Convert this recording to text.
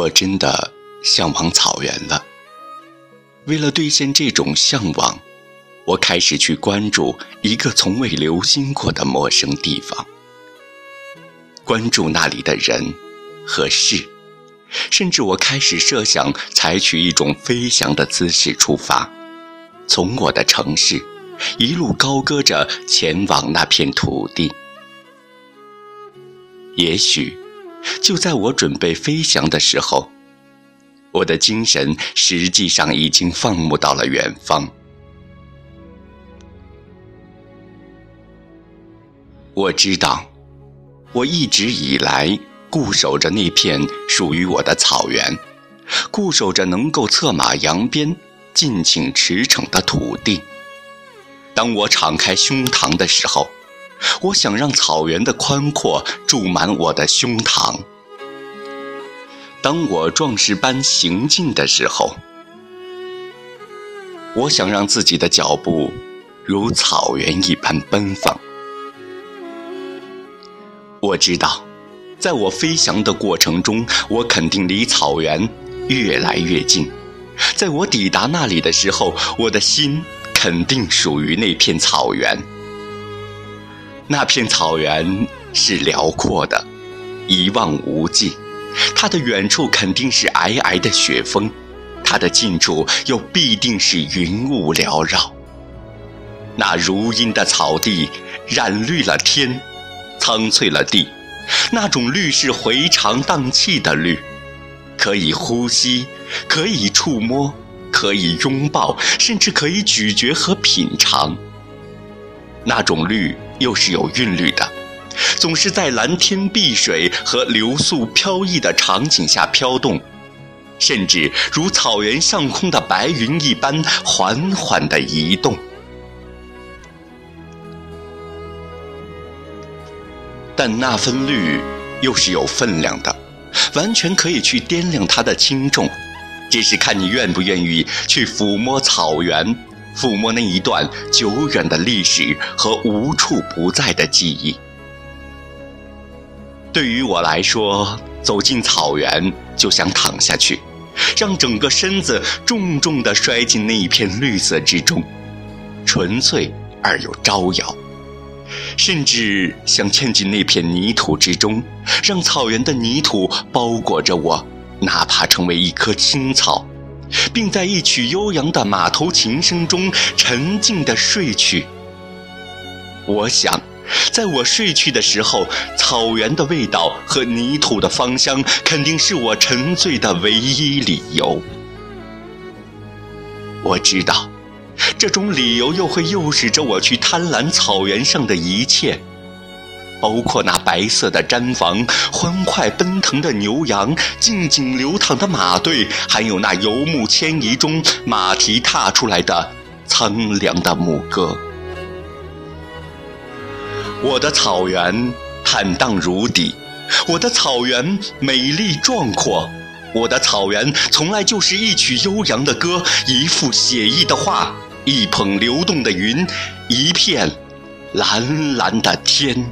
我真的向往草原了。为了兑现这种向往，我开始去关注一个从未留心过的陌生地方，关注那里的人和事，甚至我开始设想采取一种飞翔的姿势出发，从我的城市一路高歌着前往那片土地。也许。就在我准备飞翔的时候，我的精神实际上已经放牧到了远方。我知道，我一直以来固守着那片属于我的草原，固守着能够策马扬鞭、尽情驰骋的土地。当我敞开胸膛的时候。我想让草原的宽阔注满我的胸膛。当我壮士般行进的时候，我想让自己的脚步如草原一般奔放。我知道，在我飞翔的过程中，我肯定离草原越来越近。在我抵达那里的时候，我的心肯定属于那片草原。那片草原是辽阔的，一望无际；它的远处肯定是皑皑的雪峰，它的近处又必定是云雾缭绕。那如茵的草地染绿了天，苍翠了地，那种绿是回肠荡气的绿，可以呼吸，可以触摸，可以拥抱，甚至可以咀嚼和品尝。那种绿。又是有韵律的，总是在蓝天碧水和流速飘逸的场景下飘动，甚至如草原上空的白云一般缓缓地移动。但那份绿又是有分量的，完全可以去掂量它的轻重，只是看你愿不愿意去抚摸草原。抚摸那一段久远的历史和无处不在的记忆。对于我来说，走进草原就想躺下去，让整个身子重重地摔进那一片绿色之中，纯粹而又招摇。甚至想嵌进那片泥土之中，让草原的泥土包裹着我，哪怕成为一棵青草。并在一曲悠扬的马头琴声中沉静地睡去。我想，在我睡去的时候，草原的味道和泥土的芳香，肯定是我沉醉的唯一理由。我知道，这种理由又会诱使着我去贪婪草原上的一切。包括那白色的毡房、欢快奔腾的牛羊、静静流淌的马队，还有那游牧迁移中马蹄踏出来的苍凉的牧歌。我的草原坦荡如砥，我的草原美丽壮阔，我的草原从来就是一曲悠扬的歌，一幅写意的画，一捧流动的云，一片蓝蓝的天。